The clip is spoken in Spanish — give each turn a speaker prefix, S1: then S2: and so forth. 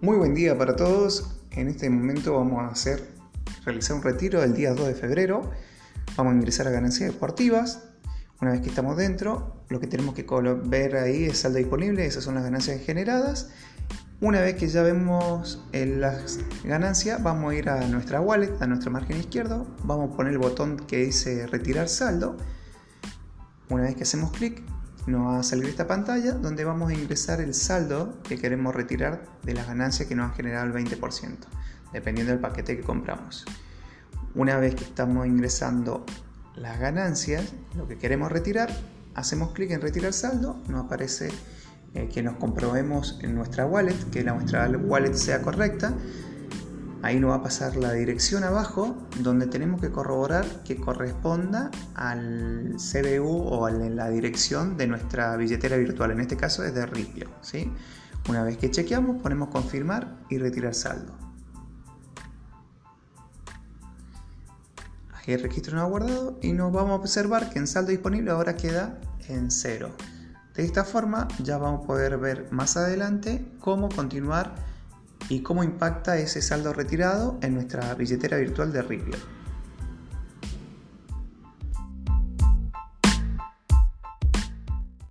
S1: Muy buen día para todos. En este momento vamos a hacer realizar un retiro del día 2 de febrero. Vamos a ingresar a ganancias deportivas. Una vez que estamos dentro, lo que tenemos que ver ahí es saldo disponible, esas son las ganancias generadas. Una vez que ya vemos las ganancias, vamos a ir a nuestra wallet, a nuestro margen izquierdo, vamos a poner el botón que dice retirar saldo. Una vez que hacemos clic, nos va a salir esta pantalla donde vamos a ingresar el saldo que queremos retirar de las ganancias que nos han generado el 20%, dependiendo del paquete que compramos. Una vez que estamos ingresando las ganancias, lo que queremos retirar, hacemos clic en retirar saldo, nos aparece eh, que nos comprobemos en nuestra wallet, que nuestra wallet sea correcta Ahí nos va a pasar la dirección abajo donde tenemos que corroborar que corresponda al CBU o a la dirección de nuestra billetera virtual. En este caso es de Ripio. ¿sí? Una vez que chequeamos ponemos confirmar y retirar saldo. Ahí el registro no ha guardado y nos vamos a observar que en saldo disponible ahora queda en cero. De esta forma ya vamos a poder ver más adelante cómo continuar y cómo impacta ese saldo retirado en nuestra billetera virtual de Ripple.